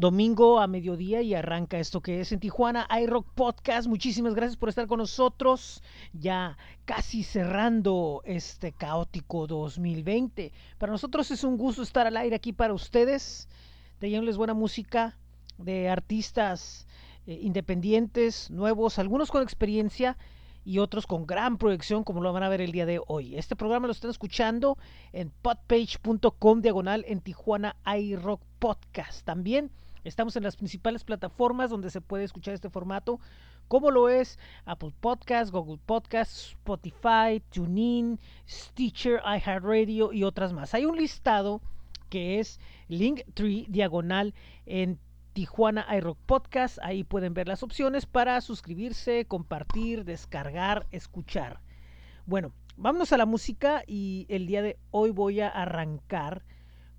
domingo a mediodía y arranca esto que es en Tijuana iRock Podcast. Muchísimas gracias por estar con nosotros. Ya casi cerrando este caótico 2020. Para nosotros es un gusto estar al aire aquí para ustedes, trayéndoles buena música de artistas eh, independientes, nuevos, algunos con experiencia y otros con gran proyección como lo van a ver el día de hoy. Este programa lo están escuchando en podpage.com diagonal en Tijuana iRock Podcast. También Estamos en las principales plataformas donde se puede escuchar este formato, como lo es Apple Podcasts, Google Podcasts, Spotify, TuneIn, Stitcher, iHeartRadio y otras más. Hay un listado que es Linktree diagonal en Tijuana iRock Podcast. Ahí pueden ver las opciones para suscribirse, compartir, descargar, escuchar. Bueno, vámonos a la música y el día de hoy voy a arrancar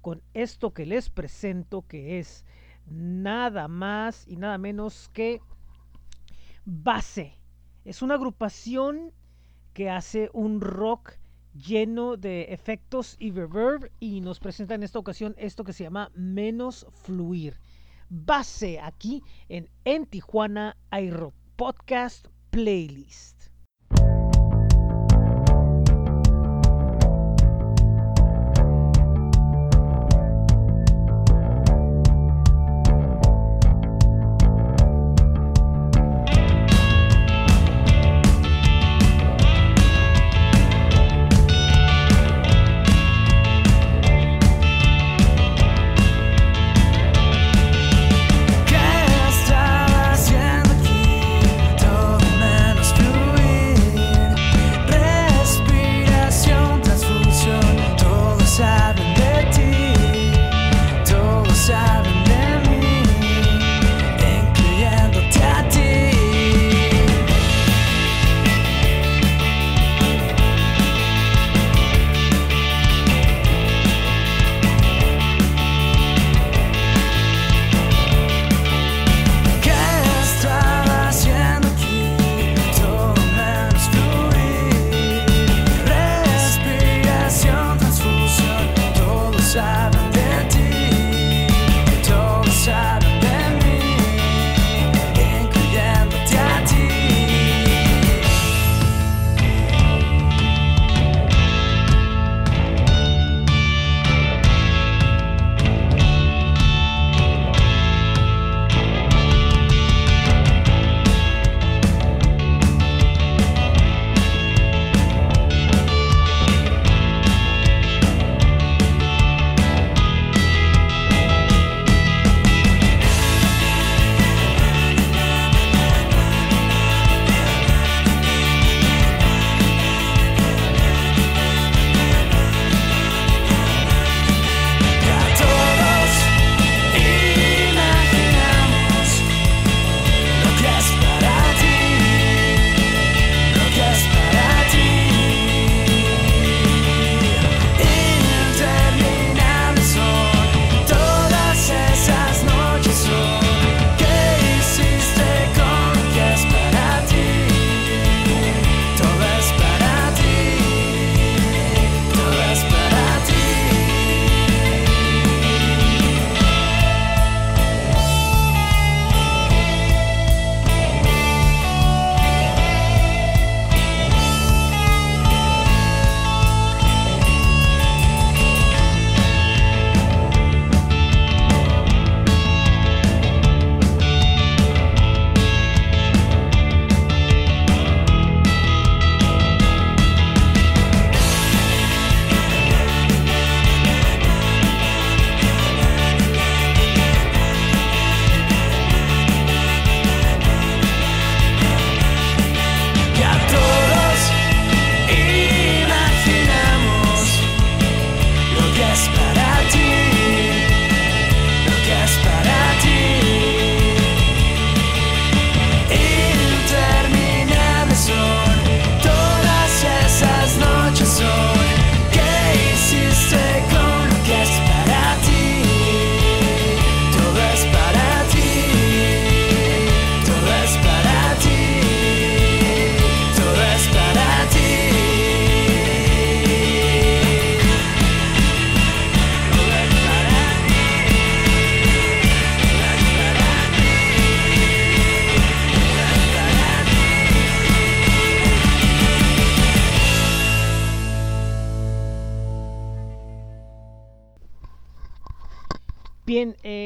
con esto que les presento que es nada más y nada menos que Base. Es una agrupación que hace un rock lleno de efectos y reverb y nos presenta en esta ocasión esto que se llama Menos Fluir. Base aquí en En Tijuana iRock Podcast Playlist.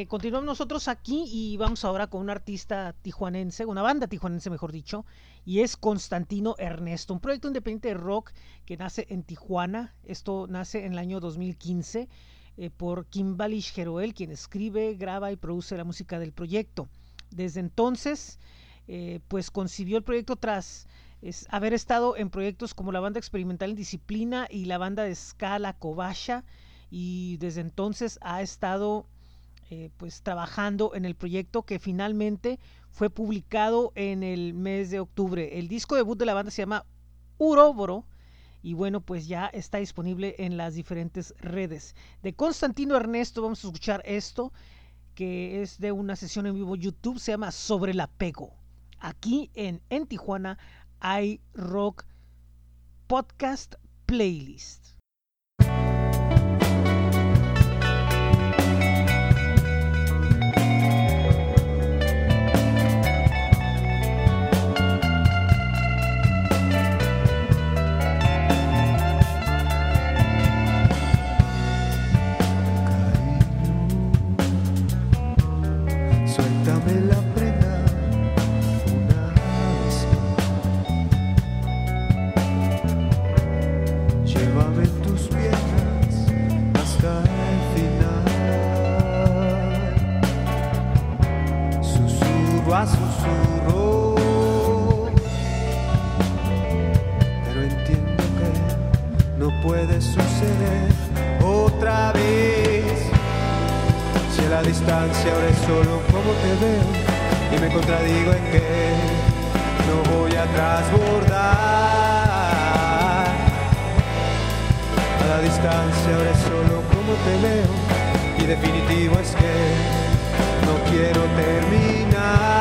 Eh, continuamos nosotros aquí y vamos ahora con un artista tijuanense, una banda tijuanense mejor dicho, y es Constantino Ernesto, un proyecto independiente de rock que nace en Tijuana. Esto nace en el año 2015 eh, por Kimbalish Jeroel, quien escribe, graba y produce la música del proyecto. Desde entonces, eh, pues concibió el proyecto tras haber estado en proyectos como la banda experimental en disciplina y la banda de escala Cobasha y desde entonces ha estado eh, pues trabajando en el proyecto que finalmente fue publicado en el mes de octubre. El disco debut de la banda se llama Uroboro y bueno, pues ya está disponible en las diferentes redes. De Constantino Ernesto vamos a escuchar esto que es de una sesión en vivo YouTube, se llama Sobre el apego. Aquí en, en Tijuana hay rock podcast playlist. Ahora es solo como te veo y me contradigo en que no voy a transbordar. A la distancia ahora es solo como te veo y definitivo es que no quiero terminar.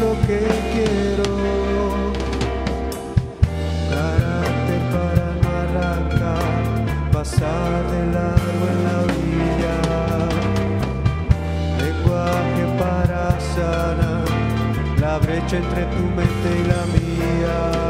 Lo que quiero. pasar de largo en la orilla. Lenguaje para sanar la brecha entre tu mente y la mía.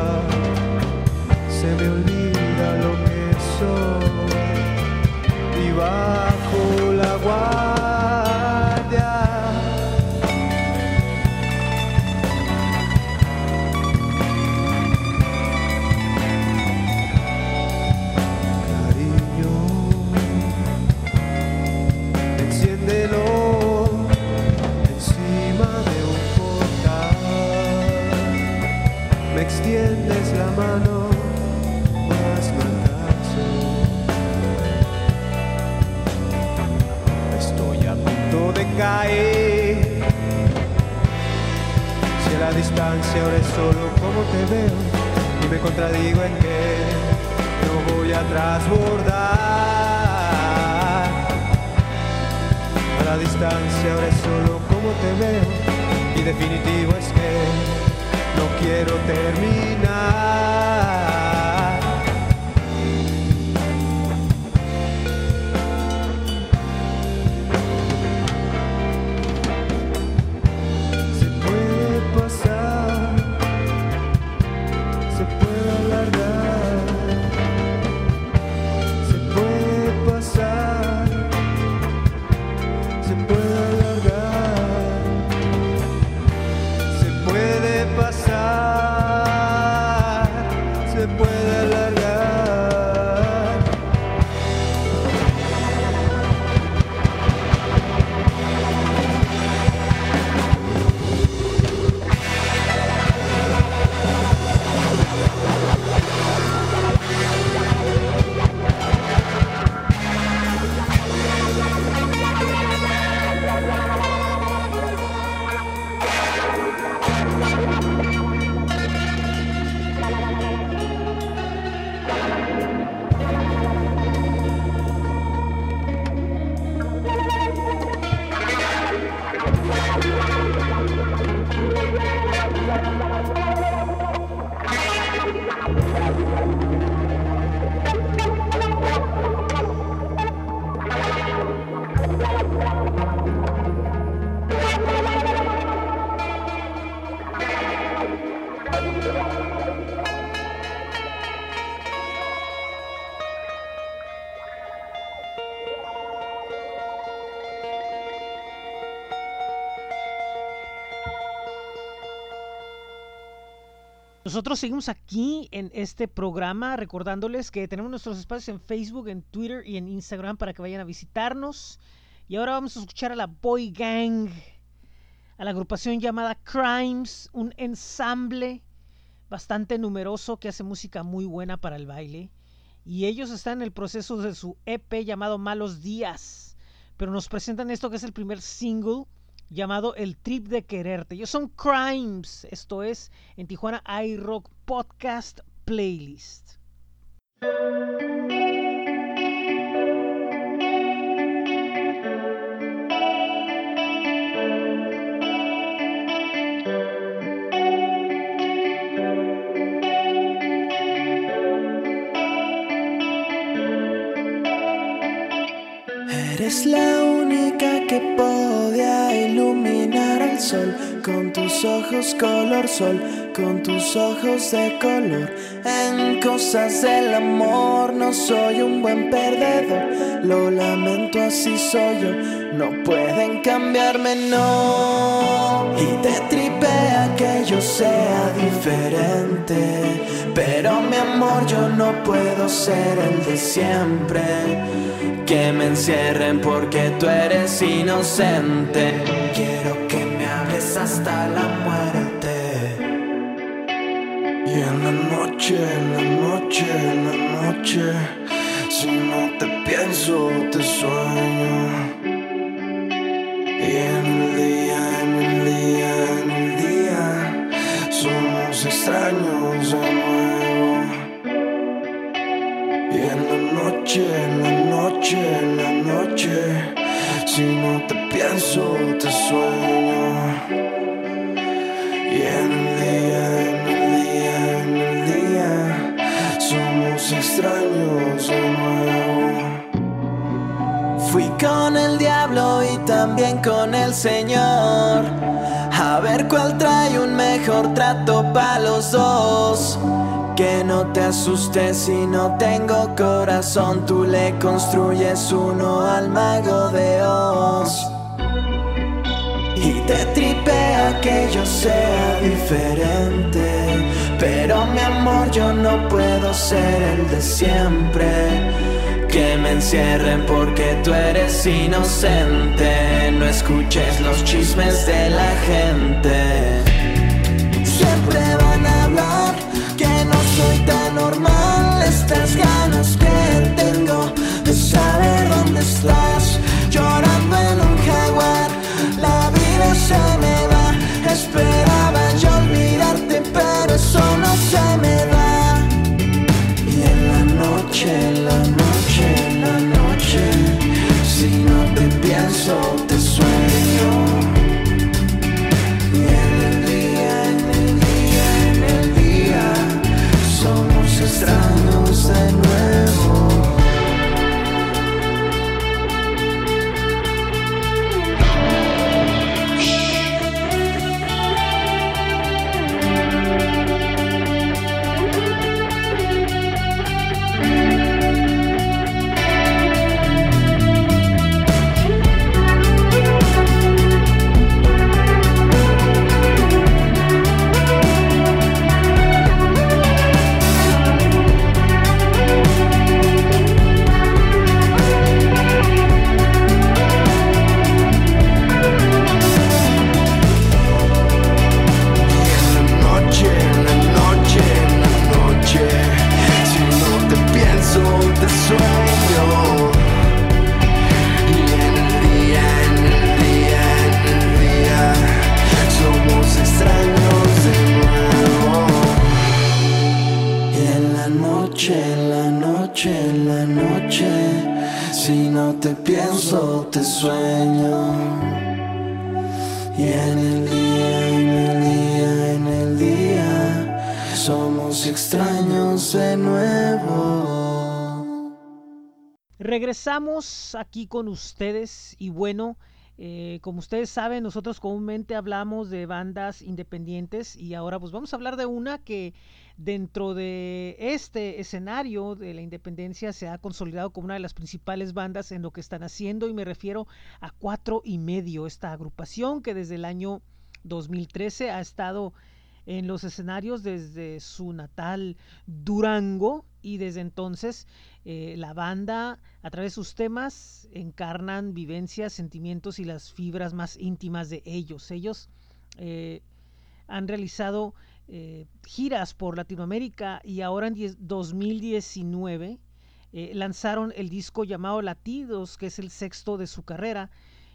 Nosotros seguimos aquí en este programa recordándoles que tenemos nuestros espacios en Facebook, en Twitter y en Instagram para que vayan a visitarnos. Y ahora vamos a escuchar a la Boy Gang, a la agrupación llamada Crimes, un ensamble bastante numeroso que hace música muy buena para el baile. Y ellos están en el proceso de su EP llamado Malos Días. Pero nos presentan esto que es el primer single llamado El Trip de Quererte. Ellos son Crimes. Esto es en Tijuana iRock Podcast Playlist. Eres la con tus ojos color sol, con tus ojos de color. En cosas del amor no soy un buen perdedor, lo lamento así soy yo, no pueden cambiarme no. Y te tripea que yo sea diferente, pero mi amor yo no puedo ser el de siempre que me encierren porque tú eres inocente. Quiero hasta la muerte. Y en la noche, en la noche, en la noche, si no te pienso, te sueño. Y en el día, en el día, en el día, somos extraños de nuevo. Y en la noche, en la noche, en la noche, si no te pienso, te sueño. Y el día, en día, en día, somos extraños. Fui con el diablo y también con el Señor. A ver cuál trae un mejor trato para los dos. Que no te asustes si no tengo corazón, tú le construyes uno al mago de Oz. Te tripea que yo sea diferente, pero mi amor yo no puedo ser el de siempre. Que me encierren porque tú eres inocente, no escuches los chismes de la gente. Siempre van a hablar que no soy tan normal. Estas ganas que tengo de saber dónde estás, llorando en un se me va, esperaba yo olvidarte, pero eso no se me da. Y en la noche, en la noche, en la noche, si no te pienso, te sueño. Y en el día, en el día, en el día, somos extraños de noche, en la noche, si no te pienso, te sueño. Y en el día, en el día, en el día, somos extraños de nuevo. Regresamos aquí con ustedes y bueno, eh, como ustedes saben, nosotros comúnmente hablamos de bandas independientes y ahora pues vamos a hablar de una que dentro de este escenario de la independencia se ha consolidado como una de las principales bandas en lo que están haciendo y me refiero a cuatro y medio, esta agrupación que desde el año 2013 ha estado en los escenarios desde su natal Durango y desde entonces eh, la banda a través de sus temas encarnan vivencias, sentimientos y las fibras más íntimas de ellos. Ellos eh, han realizado eh, giras por Latinoamérica y ahora en 2019 lanzaron el disco llamado Latidos, que es el sexto de su carrera.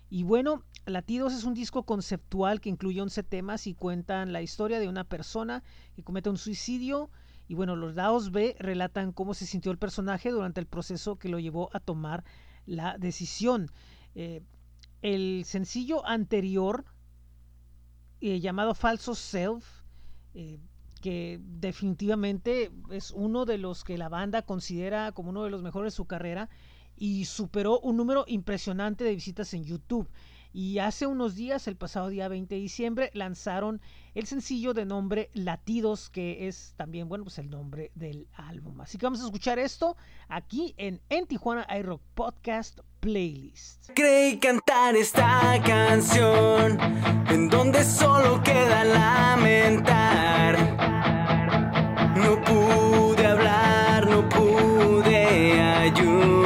Y bueno, Latidos es un disco conceptual que incluye 11 temas y cuentan la historia de una persona que comete un suicidio. Y bueno, los lados B relatan cómo se sintió el personaje durante el proceso que lo llevó a tomar la decisión. Eh, el sencillo anterior, eh, llamado Falso Self, eh, que definitivamente es uno de los que la banda considera como uno de los mejores de su carrera y superó un número impresionante de visitas en YouTube. Y hace unos días, el pasado día 20 de diciembre, lanzaron el sencillo de nombre Latidos, que es también, bueno, pues el nombre del álbum. Así que vamos a escuchar esto aquí en En Tijuana iRock Podcast Playlist. Creí cantar esta canción en donde solo queda lamentar. No pude hablar, no pude ayudar.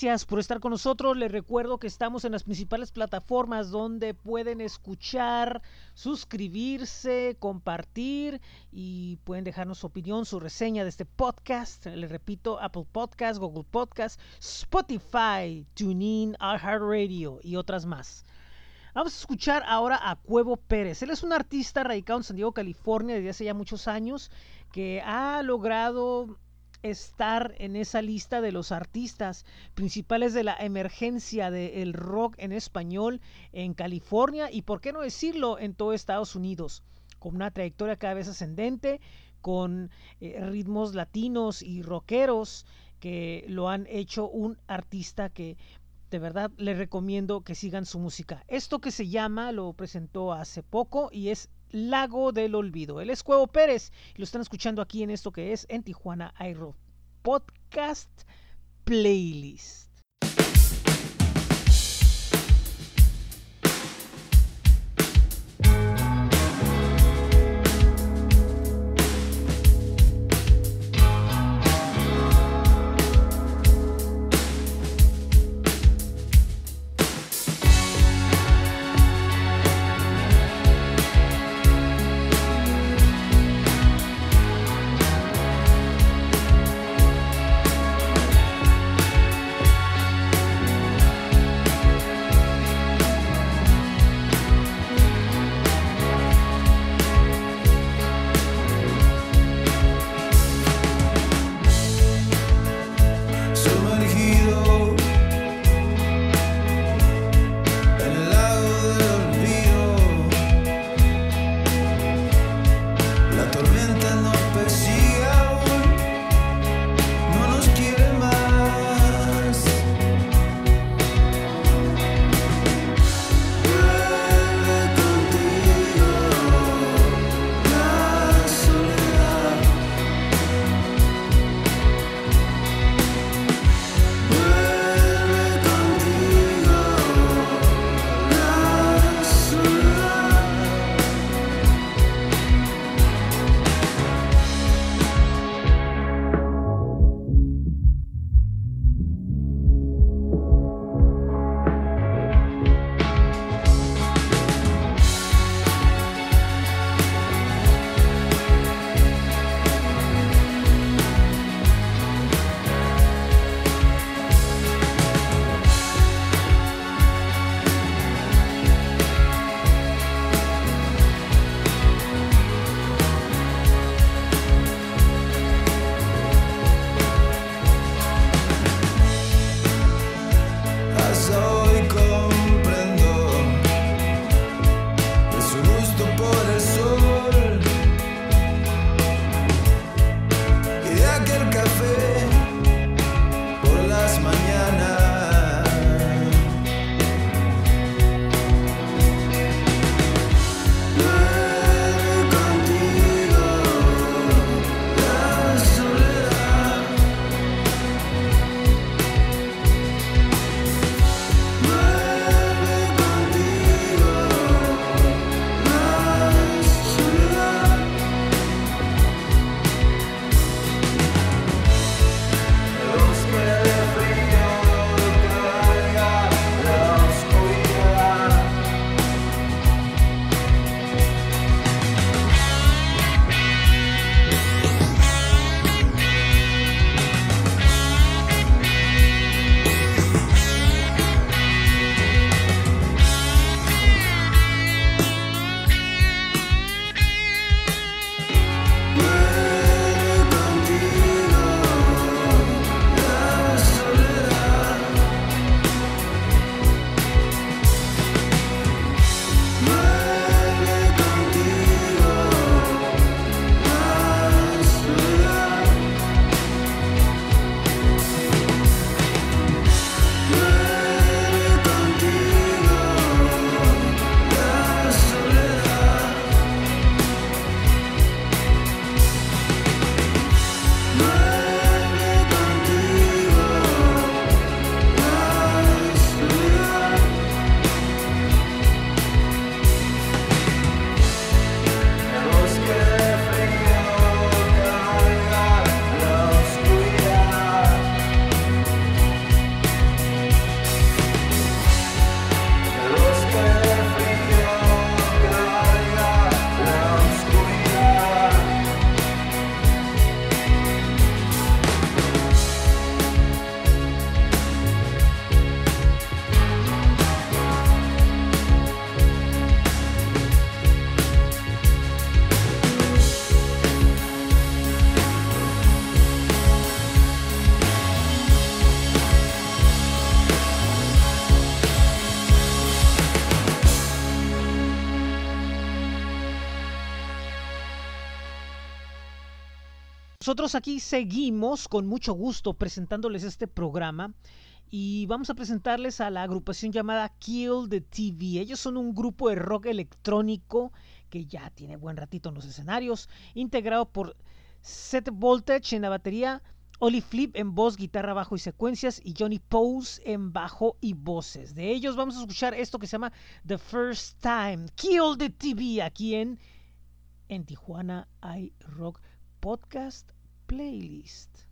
Gracias por estar con nosotros. Les recuerdo que estamos en las principales plataformas donde pueden escuchar, suscribirse, compartir y pueden dejarnos su opinión, su reseña de este podcast. Les repito, Apple Podcast, Google Podcast, Spotify, TuneIn, iHeartRadio y otras más. Vamos a escuchar ahora a Cuevo Pérez. Él es un artista radicado en San Diego, California, desde hace ya muchos años, que ha logrado estar en esa lista de los artistas principales de la emergencia del rock en español en California y, por qué no decirlo, en todo Estados Unidos, con una trayectoria cada vez ascendente, con eh, ritmos latinos y rockeros que lo han hecho un artista que de verdad les recomiendo que sigan su música. Esto que se llama, lo presentó hace poco y es Lago del Olvido. Él es Cuevo Pérez y lo están escuchando aquí en esto que es en Tijuana iRock Podcast Playlist. Nosotros aquí seguimos con mucho gusto presentándoles este programa y vamos a presentarles a la agrupación llamada Kill the TV. Ellos son un grupo de rock electrónico que ya tiene buen ratito en los escenarios, integrado por Seth Voltage en la batería, Oli Flip en voz, guitarra, bajo y secuencias y Johnny Pose en bajo y voces. De ellos vamos a escuchar esto que se llama The First Time, Kill the TV, aquí en, en Tijuana iRock Podcast Playlist.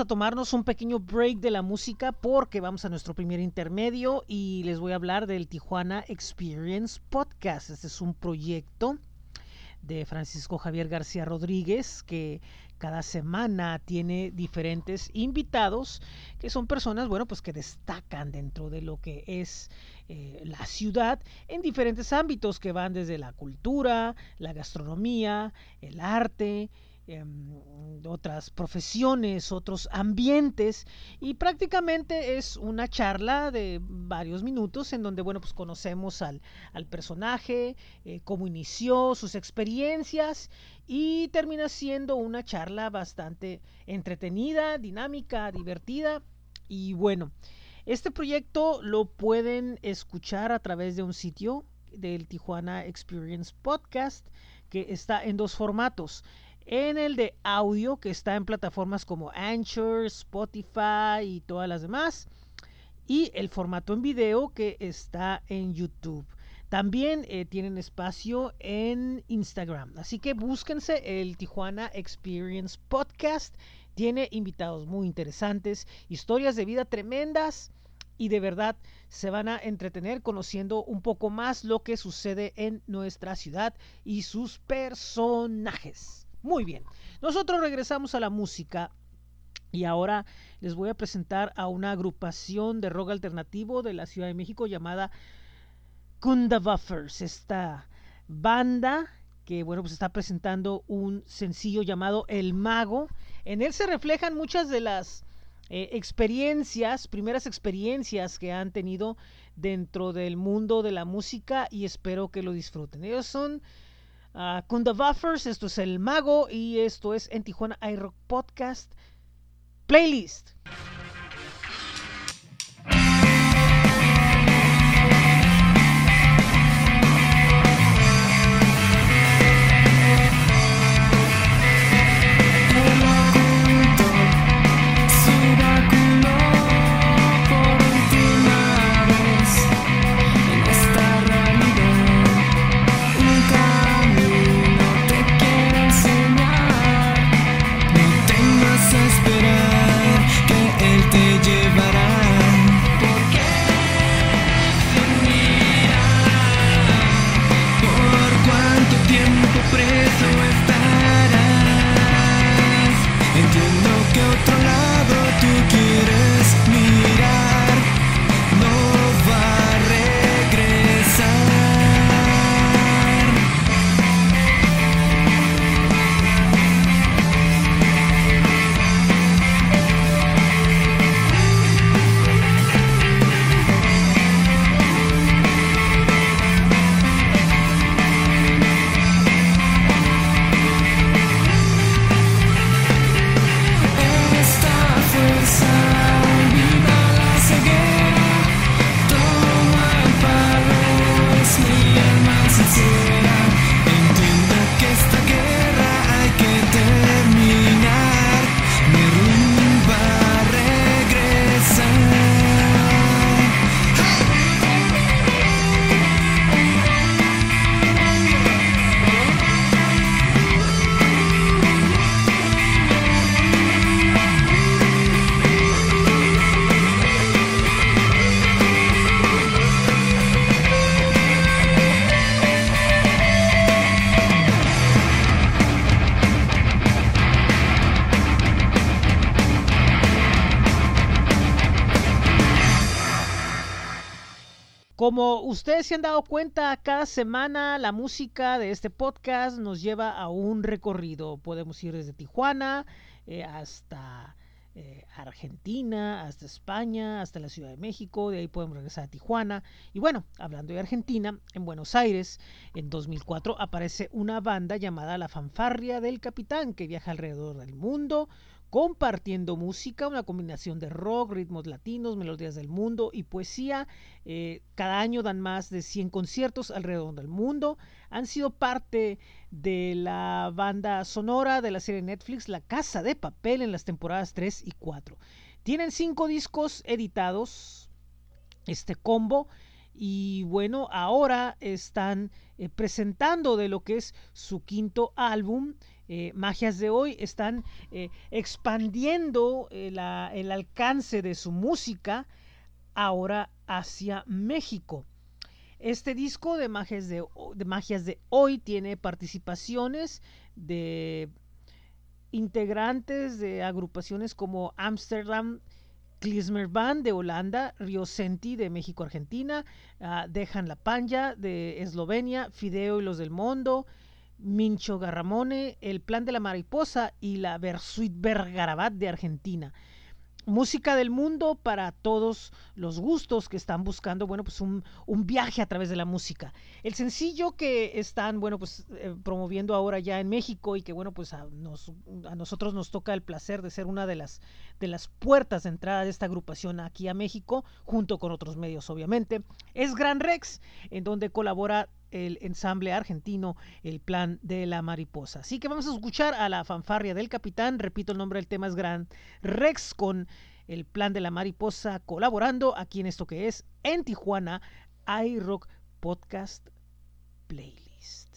A tomarnos un pequeño break de la música porque vamos a nuestro primer intermedio y les voy a hablar del Tijuana Experience Podcast. Este es un proyecto de Francisco Javier García Rodríguez que cada semana tiene diferentes invitados que son personas, bueno, pues que destacan dentro de lo que es eh, la ciudad en diferentes ámbitos que van desde la cultura, la gastronomía, el arte, em, otras profesiones, otros ambientes y prácticamente es una charla de varios minutos en donde, bueno, pues conocemos al, al personaje, eh, cómo inició, sus experiencias y termina siendo una charla bastante entretenida, dinámica, divertida y bueno. Este proyecto lo pueden escuchar a través de un sitio del Tijuana Experience Podcast que está en dos formatos. En el de audio que está en plataformas como Anchor, Spotify y todas las demás. Y el formato en video que está en YouTube. También eh, tienen espacio en Instagram. Así que búsquense el Tijuana Experience Podcast. Tiene invitados muy interesantes, historias de vida tremendas y de verdad se van a entretener conociendo un poco más lo que sucede en nuestra ciudad y sus personajes. Muy bien, nosotros regresamos a la música y ahora les voy a presentar a una agrupación de rock alternativo de la Ciudad de México llamada Kunda Buffers, esta banda que bueno, pues está presentando un sencillo llamado El Mago. En él se reflejan muchas de las eh, experiencias, primeras experiencias que han tenido dentro del mundo de la música y espero que lo disfruten. Ellos son uh, Kunda Buffers, esto es El Mago y esto es en Tijuana iRock Podcast Playlist. Ustedes se han dado cuenta, cada semana la música de este podcast nos lleva a un recorrido. Podemos ir desde Tijuana eh, hasta eh, Argentina, hasta España, hasta la Ciudad de México, de ahí podemos regresar a Tijuana. Y bueno, hablando de Argentina, en Buenos Aires, en 2004 aparece una banda llamada La Fanfarria del Capitán, que viaja alrededor del mundo compartiendo música, una combinación de rock, ritmos latinos, melodías del mundo y poesía. Eh, cada año dan más de 100 conciertos alrededor del mundo. Han sido parte de la banda sonora de la serie Netflix La Casa de Papel en las temporadas 3 y 4. Tienen cinco discos editados, este combo, y bueno, ahora están eh, presentando de lo que es su quinto álbum eh, magias de hoy están eh, expandiendo eh, el alcance de su música ahora hacia México. Este disco de magias de, hoy tiene participaciones de integrantes de agrupaciones como Amsterdam Klezmer Band de Holanda, Rio Senti de México, Argentina, ah, Dejan La Panja de Eslovenia, Fideo y los del Mundo, Mincho Garramone, El Plan de la Mariposa y la Versuit Bergarabat de Argentina. Música del mundo para todos los gustos que están buscando, bueno, pues un, viaje a través de la música. El sencillo que están, bueno, pues eh, promoviendo ahora ya en México y que, bueno, pues a nosotros nos toca el placer de ser una de las, de las puertas de entrada de esta agrupación aquí a México, junto con otros medios, obviamente, es Gran Rex, en donde colabora el ensamble argentino El Plan de la Mariposa. Así que vamos a escuchar a la fanfarria del capitán, repito el nombre del tema es Gran Rex con El Plan de la Mariposa colaborando aquí en esto que es en Tijuana iRock Podcast Playlist.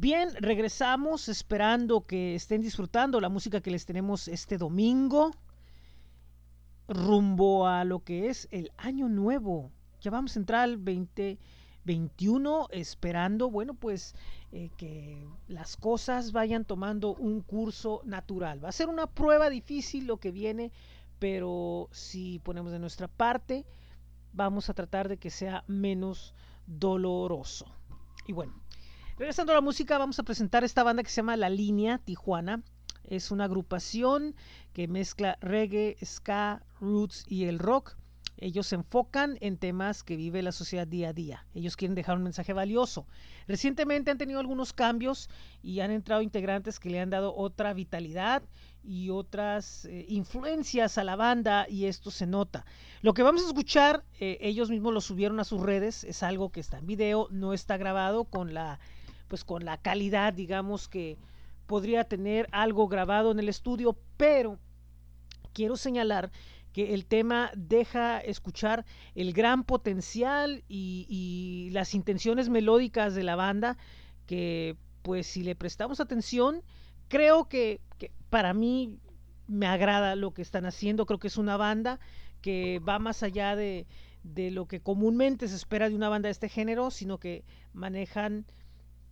Bien, regresamos esperando que estén disfrutando la música que les tenemos este domingo rumbo a lo que es el año nuevo. Ya vamos a entrar al 2021 esperando, bueno, pues eh, que las cosas vayan tomando un curso natural. Va a ser una prueba difícil lo que viene, pero si ponemos de nuestra parte, vamos a tratar de que sea menos doloroso. Y bueno, regresando a la música, vamos a presentar esta banda que se llama La Línea Tijuana. Es una agrupación que mezcla reggae, ska, roots y el rock. Ellos se enfocan en temas que vive la sociedad día a día. Ellos quieren dejar un mensaje valioso. Recientemente han tenido algunos cambios y han entrado integrantes que le han dado otra vitalidad y otras eh, influencias a la banda y esto se nota. Lo que vamos a escuchar, eh, ellos mismos lo subieron a sus redes, es algo que está en video, no está grabado con la, pues con la calidad, digamos que podría tener algo grabado en el estudio, pero quiero señalar que el tema deja escuchar el gran potencial y, las intenciones melódicas de la banda que pues si le prestamos atención creo que, que, para mí me agrada lo que están haciendo. Creo que es una banda que va más allá de, de lo que comúnmente se espera de una banda de este género sino que manejan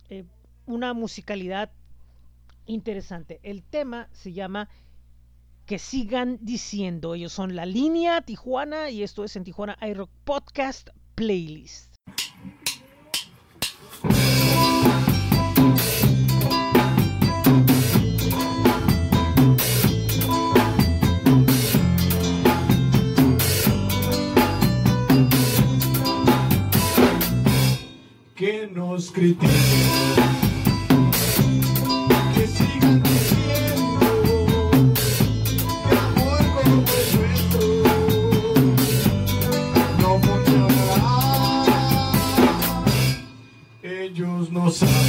eh, una musicalidad interesante el tema se llama que sigan diciendo. Ellos son La Línea Tijuana y esto es en Tijuana iRock Podcast Playlist. Que nos critiquen. Que sigan diciendo que amor como el nuestro no funcionará. Ellos no saben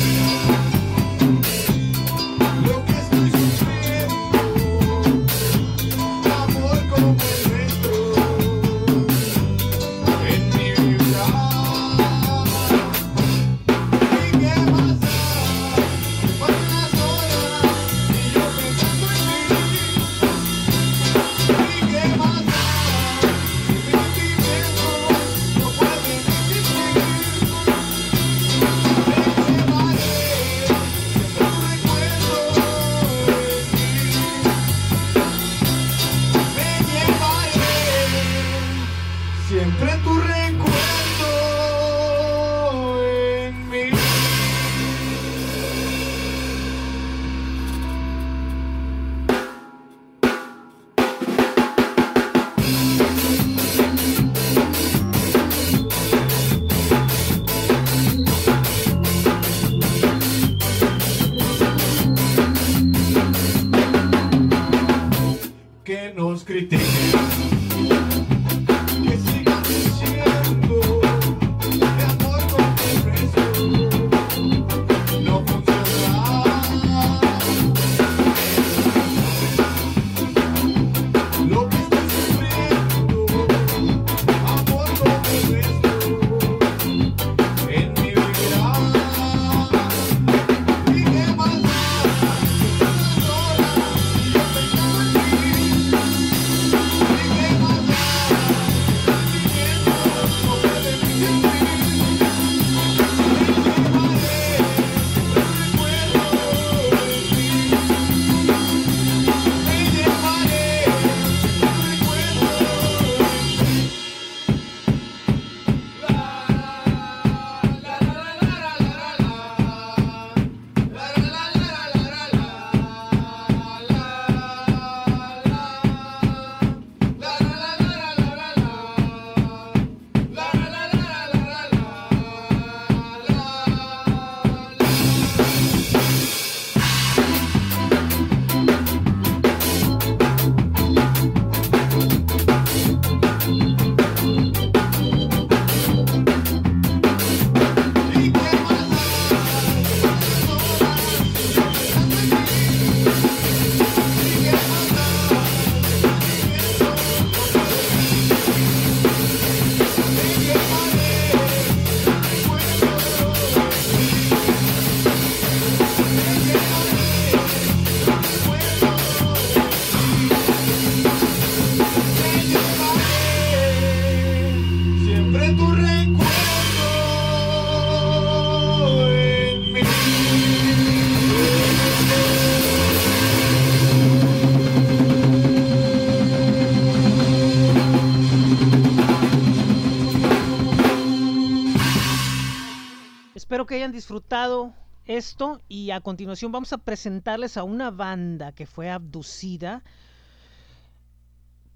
disfrutado esto y a continuación vamos a presentarles a una banda que fue abducida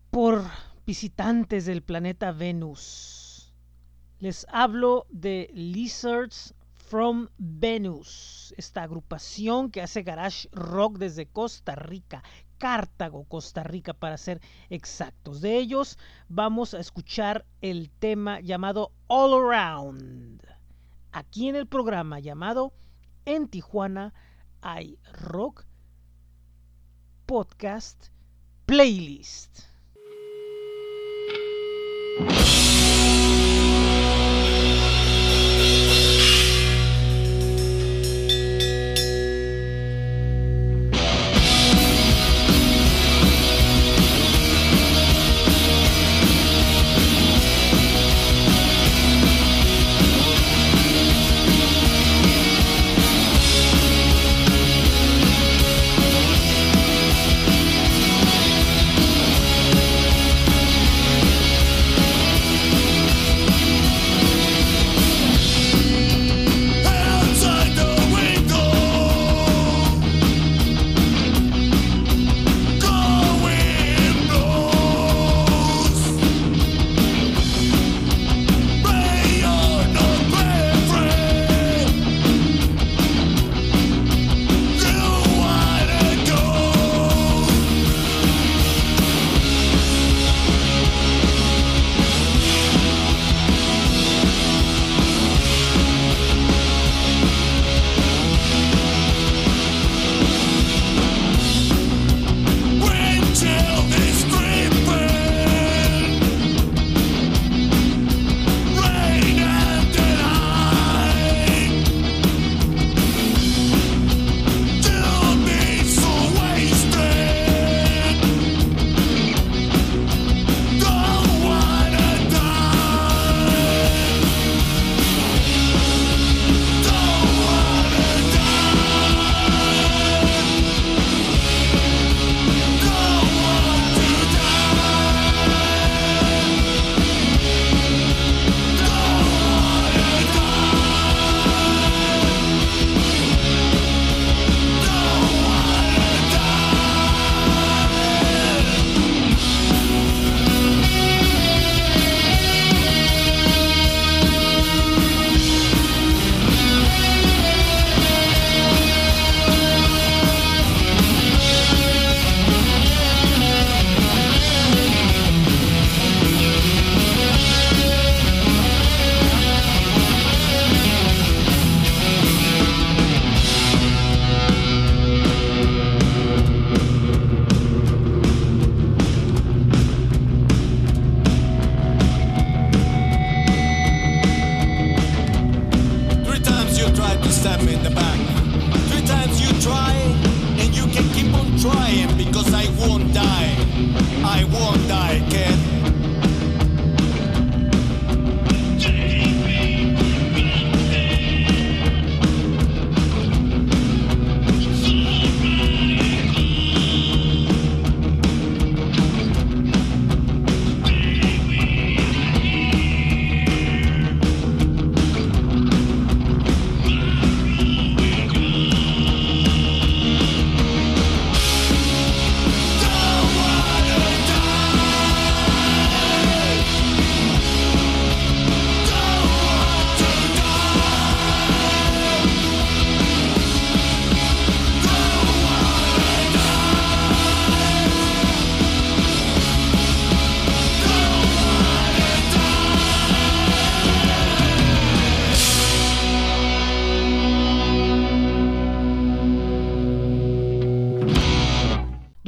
por visitantes del planeta Venus. Les hablo de Lizards from Venus, esta agrupación que hace garage rock desde Costa Rica, Cartago, Costa Rica para ser exactos. De ellos vamos a escuchar el tema llamado All Around. Aquí en el programa llamado En Tijuana hay rock podcast playlist.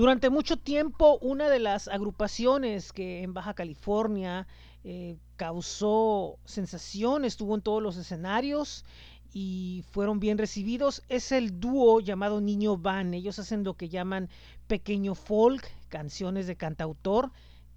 Durante mucho tiempo, una de las agrupaciones que en Baja California eh, causó sensación, estuvo en todos los escenarios y fueron bien recibidos, es el dúo llamado Niño Van. Ellos hacen lo que llaman pequeño folk, canciones de cantautor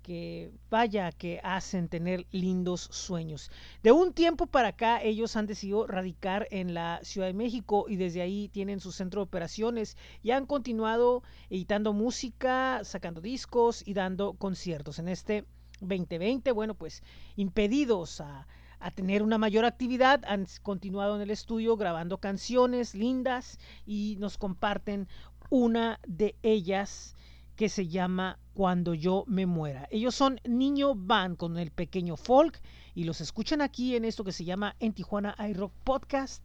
que vaya que hacen tener lindos sueños. De un tiempo para acá ellos han decidido radicar en la Ciudad de México y desde ahí tienen su centro de operaciones y han continuado editando música, sacando discos y dando conciertos. En este 2020, bueno, pues impedidos a, a tener una mayor actividad, han continuado en el estudio grabando canciones lindas y nos comparten una de ellas que se llama Cuando yo me muera. Ellos son Niño Van con el pequeño folk y los escuchan aquí en esto que se llama En Tijuana iRock Podcast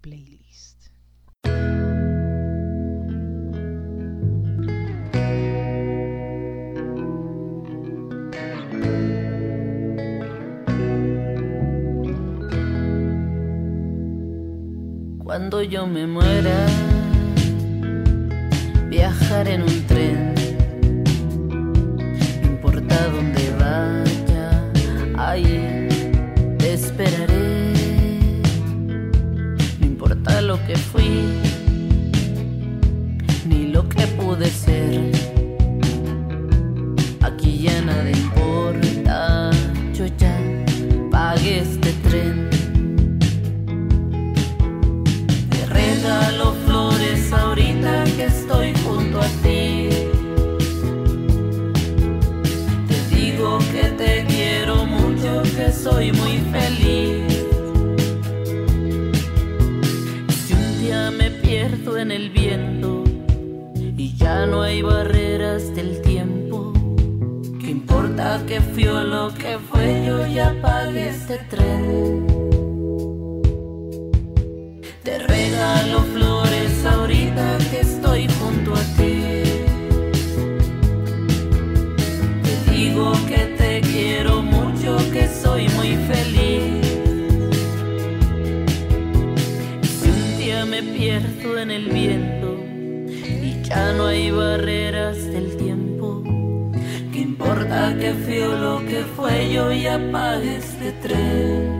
Playlist. Cuando yo me muera, viajar en un importa dónde vaya, ahí te esperaré. No importa lo que fui, ni lo que pude ser. Aquí ya nada no hay barreras del tiempo, ¿qué importa que fui o lo que fue? Yo ya pagué este tren. Te regalo flores ahorita que estoy junto a ti. Te digo que te quiero mucho, que soy muy feliz. Y si un día me pierdo en el viento ya no hay barreras del tiempo, ¿qué importa que fui o lo que fue? Yo ya pagué este tren.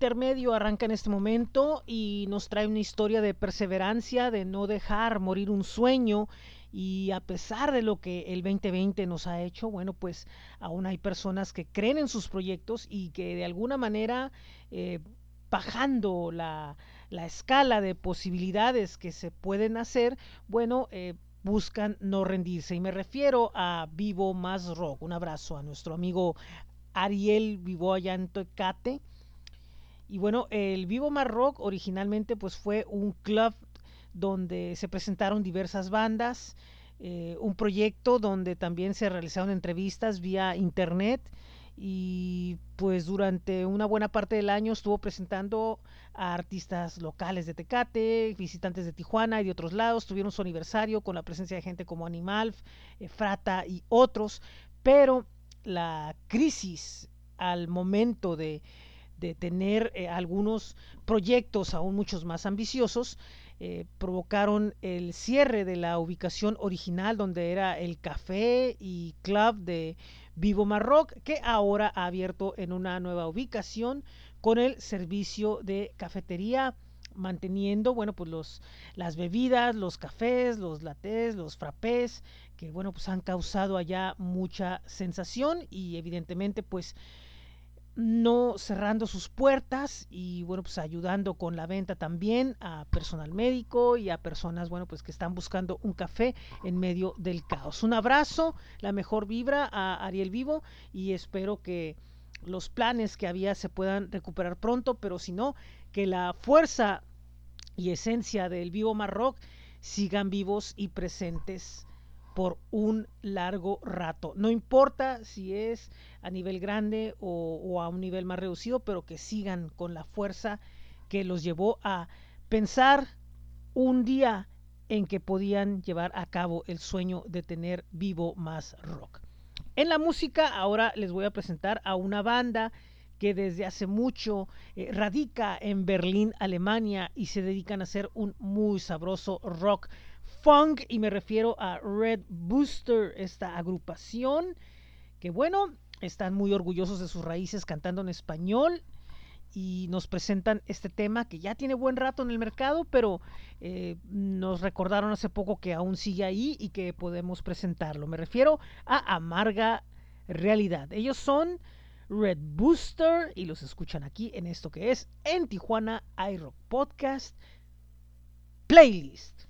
Intermedio arranca en este momento y nos trae una historia de perseverancia, de no dejar morir un sueño y a pesar de lo que el 2020 nos ha hecho, bueno, pues aún hay personas que creen en sus proyectos y que de alguna manera eh, bajando la, la escala de posibilidades que se pueden hacer, bueno, eh, buscan no rendirse. Y me refiero a Vivo Más Rock. Un abrazo a nuestro amigo Ariel vivo allá en Tecate. Y bueno, el Vivo Más Rock originalmente pues fue un club donde se presentaron diversas bandas, eh, un proyecto donde también se realizaron entrevistas vía internet y pues durante una buena parte del año estuvo presentando a artistas locales de Tecate, visitantes de Tijuana y de otros lados, tuvieron su aniversario con la presencia de gente como Animal, eh, Frata y otros, pero la crisis al momento de, de tener eh, algunos proyectos aún muchos más ambiciosos, eh, provocaron el cierre de la ubicación original donde era el café y club de Vivo Marroc, que ahora ha abierto en una nueva ubicación con el servicio de cafetería manteniendo, bueno, pues los, las bebidas, los cafés, los latés, los frappés, que bueno, pues han causado allá mucha sensación y evidentemente pues no cerrando sus puertas y bueno pues ayudando con la venta también a personal médico y a personas bueno pues que están buscando un café en medio del caos. Un abrazo, la mejor vibra a Ariel Vivo y espero que los planes que había se puedan recuperar pronto, pero si no, que la fuerza y esencia del Vivo Marroc sigan vivos y presentes por un largo rato. No importa si es a nivel grande o, a un nivel más reducido, pero que sigan con la fuerza que los llevó a pensar un día en que podían llevar a cabo el sueño de tener vivo más rock. En la música ahora les voy a presentar a una banda que desde hace mucho eh, radica en Berlín, Alemania, y se dedican a hacer un muy sabroso rock funk, y me refiero a Red Booster, esta agrupación, que bueno, están muy orgullosos de sus raíces cantando en español, y nos presentan este tema que ya tiene buen rato en el mercado, pero eh, nos recordaron hace poco que aún sigue ahí y que podemos presentarlo. Me refiero a Amarga Realidad. Ellos son Red Booster y los escuchan aquí en esto que es en Tijuana iRock Podcast Playlist.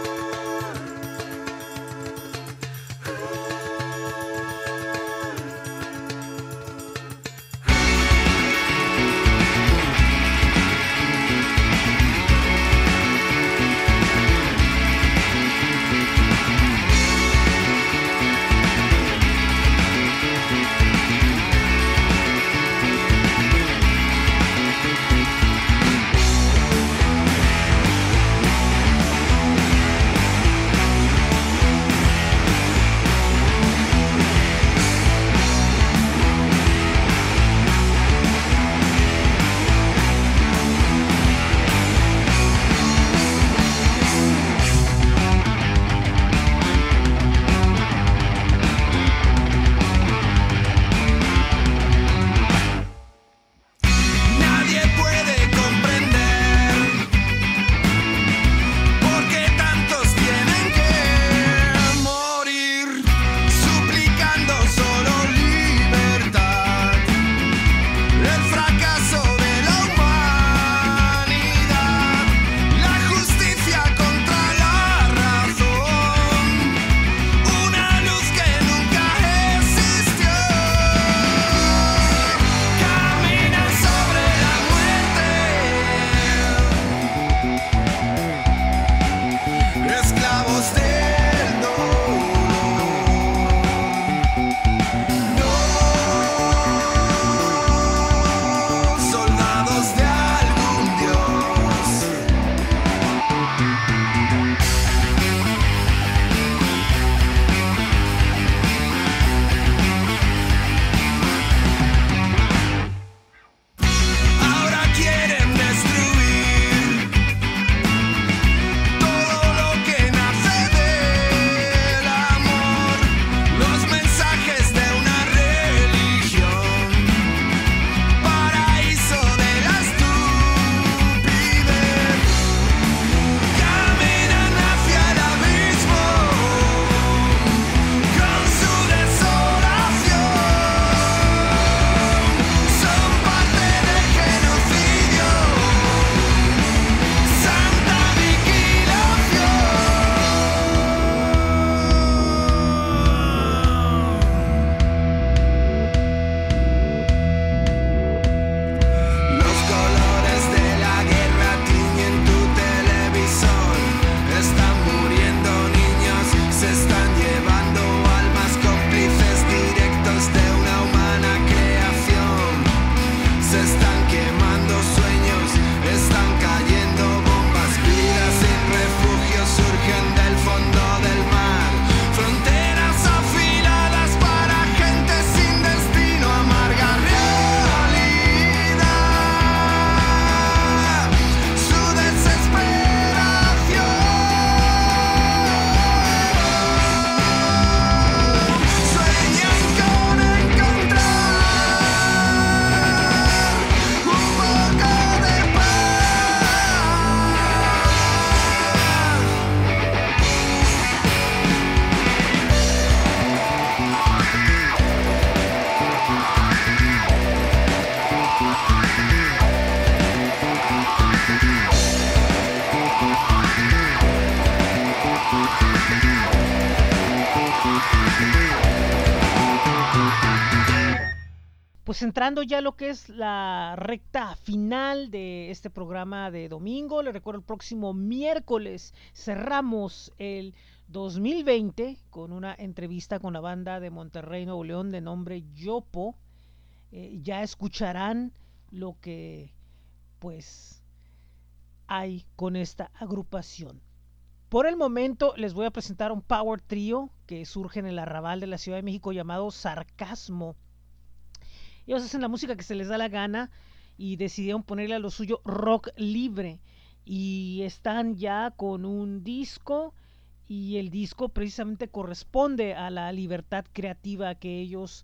entrando ya lo que es la recta final de este programa de domingo, le recuerdo el próximo miércoles cerramos el 2020 con una entrevista con la banda de Monterrey, Nuevo León de nombre Yopo. Eh, ya escucharán lo que pues hay con esta agrupación. Por el momento les voy a presentar un power trio que surge en el arrabal de la Ciudad de México llamado Sarcasmo. Ellos hacen la música que se les da la gana y decidieron ponerle a lo suyo rock libre. Y están ya con un disco y el disco precisamente corresponde a la libertad creativa que ellos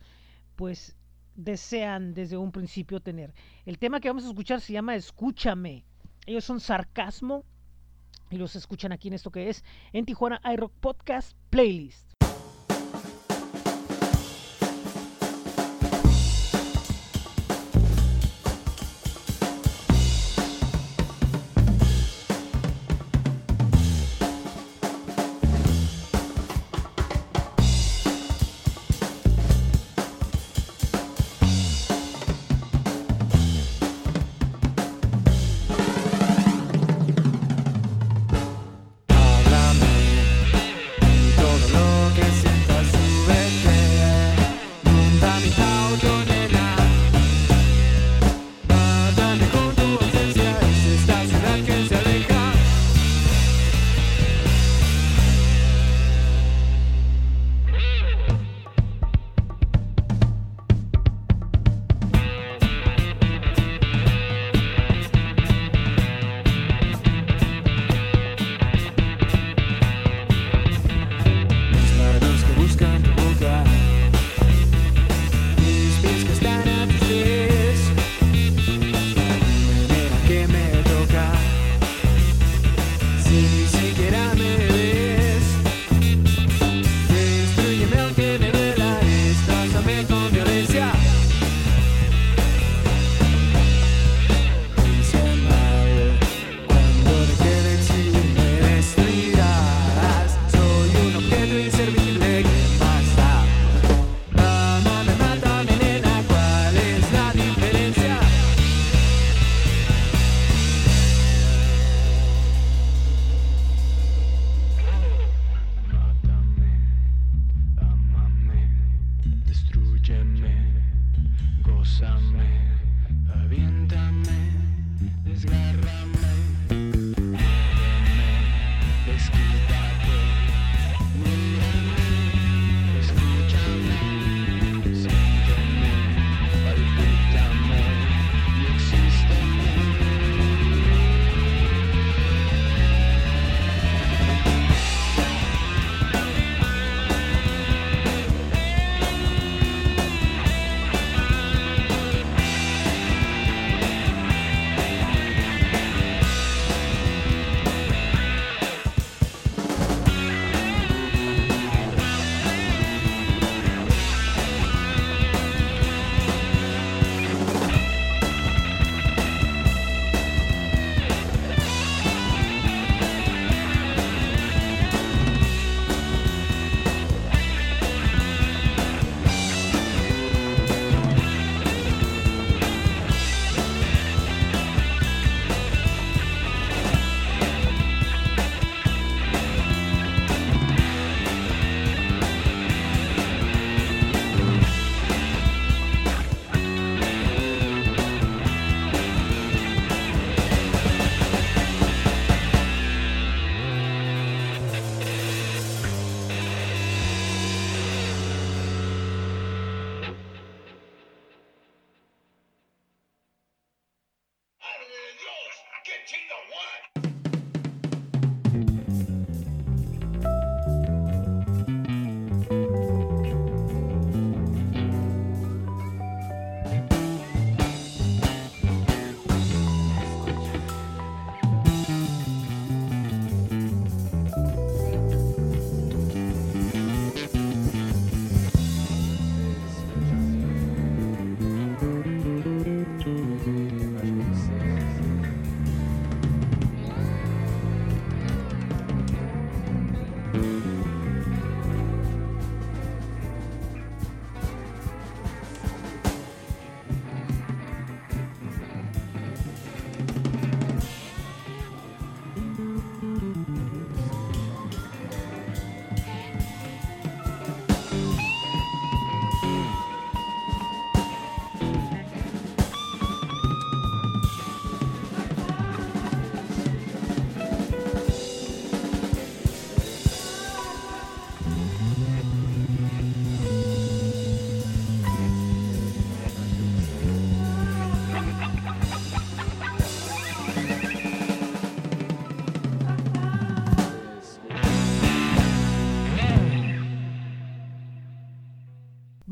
pues desean desde un principio tener. El tema que vamos a escuchar se llama Escúchame. Ellos son sarcasmo y los escuchan aquí en esto que es en Tijuana iRock Podcast Playlist.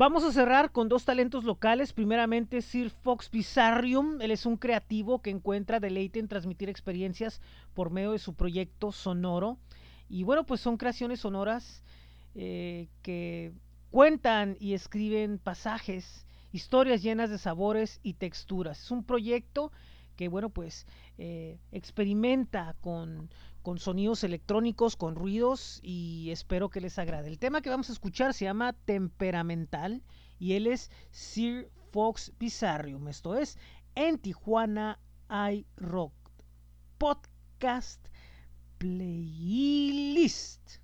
Vamos a cerrar con dos talentos locales. Primeramente, Sir Fox Bizarrium. Él es un creativo que encuentra deleite en transmitir experiencias por medio de su proyecto sonoro. Y bueno, pues son creaciones sonoras eh, que cuentan y escriben pasajes, historias llenas de sabores y texturas. Es un proyecto que, bueno, pues eh, experimenta con, con sonidos electrónicos, con ruidos y espero que les agrade. El tema que vamos a escuchar se llama Temperamental y él es Sir Fox Bizarrium. Esto es en Tijuana I Rock Podcast Playlist.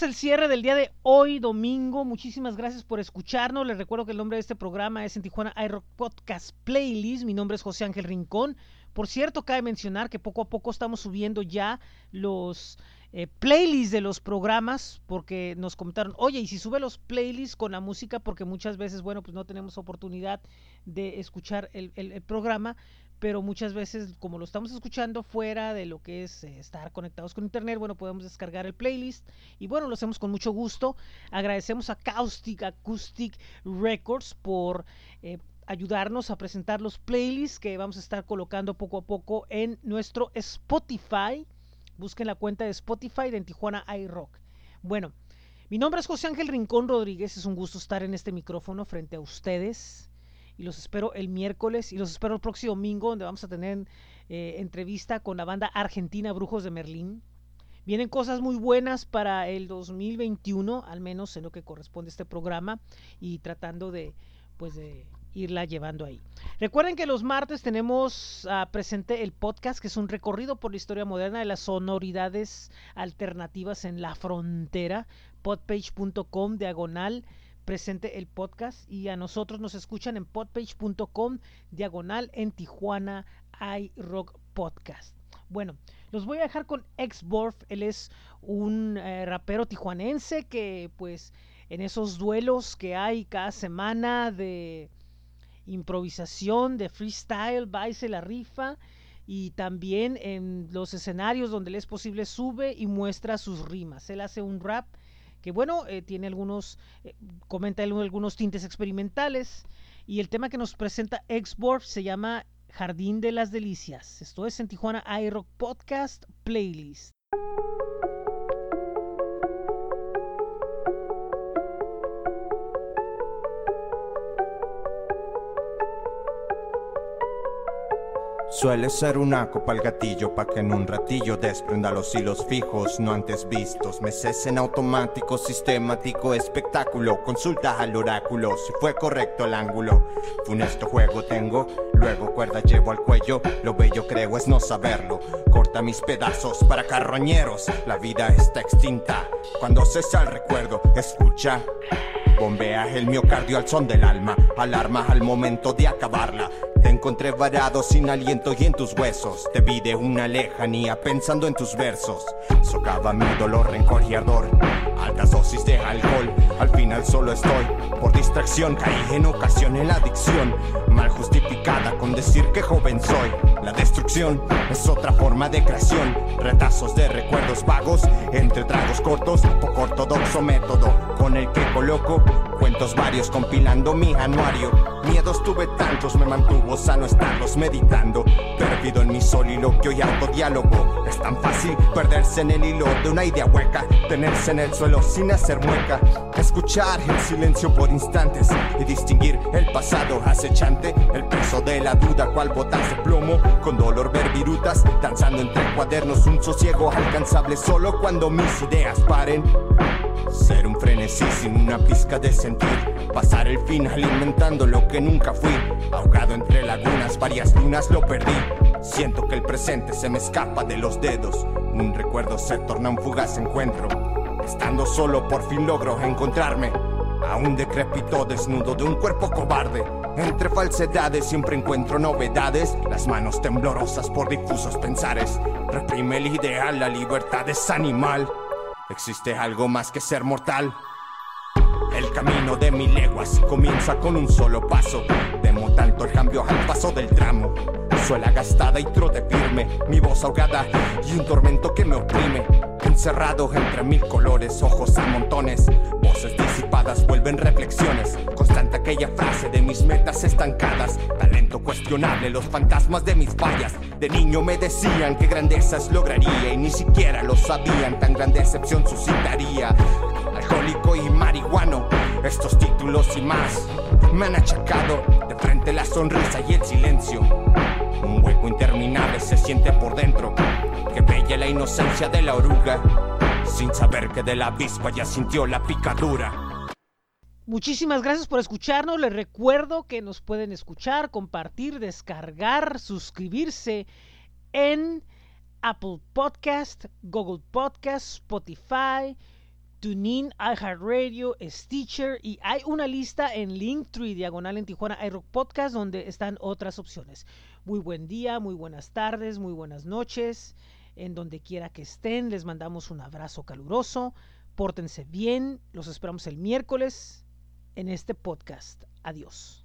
Es el cierre del día de hoy, domingo. Muchísimas gracias por escucharnos. Les recuerdo que el nombre de este programa es en Tijuana iRock Podcast Playlist. Mi nombre es José Ángel Rincón. Por cierto, cabe mencionar que poco a poco estamos subiendo ya los eh, playlists de los programas, porque nos comentaron, oye, y si sube los playlists con la música, porque muchas veces, bueno, pues no tenemos oportunidad de escuchar el, programa, pero muchas veces, como lo estamos escuchando fuera de lo que es eh, estar conectados con internet, bueno, podemos descargar el playlist y bueno, lo hacemos con mucho gusto. Agradecemos a Caustic Acoustic Records por eh, ayudarnos a presentar los playlists que vamos a estar colocando poco a poco en nuestro Spotify. Busquen la cuenta de Spotify de en Tijuana iRock. Bueno, mi nombre es José Ángel Rincón Rodríguez. Es un gusto estar en este micrófono frente a ustedes. Y los espero el miércoles y los espero el próximo domingo, donde vamos a tener eh, entrevista con la banda argentina Brujos de Merlín. Vienen cosas muy buenas para el 2021, al menos en lo que corresponde a este programa, y tratando de, pues, de irla llevando ahí. Recuerden que los martes tenemos ah, presente el podcast, que es un recorrido por la historia moderna de las sonoridades alternativas en la frontera, podpage.com diagonal presente el podcast y a nosotros nos escuchan en podpage.com diagonal en Tijuana iRock Podcast. Bueno, los voy a dejar con Exborf, él es un eh, rapero tijuanense que pues en esos duelos que hay cada semana de improvisación, de freestyle, va y se la rifa y también en los escenarios donde le es posible sube y muestra sus rimas. Él hace un rap que bueno, eh, tiene algunos, eh, comenta algunos tintes experimentales y el tema que nos presenta Exborf se llama Jardín de las Delicias. Esto es en Tijuana iRock Podcast Playlist. Suele ser una copa el gatillo pa' que en un ratillo desprenda los hilos fijos no antes vistos. Meses en automático, sistemático, espectáculo. Consulta al oráculo si fue correcto el ángulo. Funesto juego tengo, luego cuerda llevo al cuello. Lo bello creo es no saberlo. Corta mis pedazos para carroñeros. La vida está extinta. Cuando cesa el recuerdo, escucha. Bombea el miocardio al son del alma, alarma al momento de acabarla. Te encontré varado sin aliento y en tus huesos. Te vi de una lejanía pensando en tus versos. Socava mi dolor, rencor y ardor. Altas dosis de alcohol, al final solo estoy. Por distracción caí en ocasión en la adicción. Mal justificada con decir que joven soy. La destrucción es otra forma de creación. Retazos de recuerdos vagos, entre tragos cortos, poco ortodoxo método con el que coloco cuentos varios compilando mi anuario. Miedos tuve tantos, me mantuvo sano estarlos meditando. Perdido en mi soliloquio y autodiálogo. Es tan fácil perderse en el hilo de una idea hueca, tenerse en el suelo sin hacer mueca. Escuchar el silencio por instantes y distinguir el pasado acechante, el peso de la duda, cual botas de plomo. Con dolor ver virutas, danzando entre cuadernos, un sosiego alcanzable solo cuando mis ideas paren. Ser un frenesí sin una pizca de sentir. Pasar el final inventando lo que nunca fui. Ahogado entre lagunas, varias lunas lo perdí. Siento que el presente se me escapa de los dedos. Un recuerdo se torna un fugaz encuentro. Estando solo por fin logro encontrarme. A un decrépito desnudo de un cuerpo cobarde. Entre falsedades siempre encuentro novedades. Las manos temblorosas por difusos pensares. Reprime el ideal, la libertad es animal. ¿Existe algo más que ser mortal? El camino de mil leguas comienza con un solo paso. Temo tanto el cambio al paso del tramo. Suela gastada y trote firme, mi voz ahogada y un tormento que me oprime. Encerrado entre mil colores, ojos a montones, voces disipadas vuelven reflexiones. Constante aquella frase de mis metas estancadas, talento cuestionable, los fantasmas de mis fallas. De niño me decían que grandezas lograría y ni siquiera lo sabían, tan gran decepción suscitaría. Alcohólico y marihuano, estos títulos y más me han achacado de frente la sonrisa y el silencio. Un hueco interminable se siente por dentro. Que bella la inocencia de la oruga. Sin saber que de la avispa ya sintió la picadura. Muchísimas gracias por escucharnos. Les recuerdo que nos pueden escuchar, compartir, descargar, suscribirse en Apple Podcast, Google Podcast, Spotify, TuneIn, iHeartRadio, Stitcher y hay una lista en Linktree diagonal en Tijuana iRock Podcast donde están otras opciones. Muy buen día, muy buenas tardes, muy buenas noches. En donde quiera que estén. Les mandamos un abrazo caluroso. Pórtense bien. Los esperamos el miércoles en este podcast. Adiós.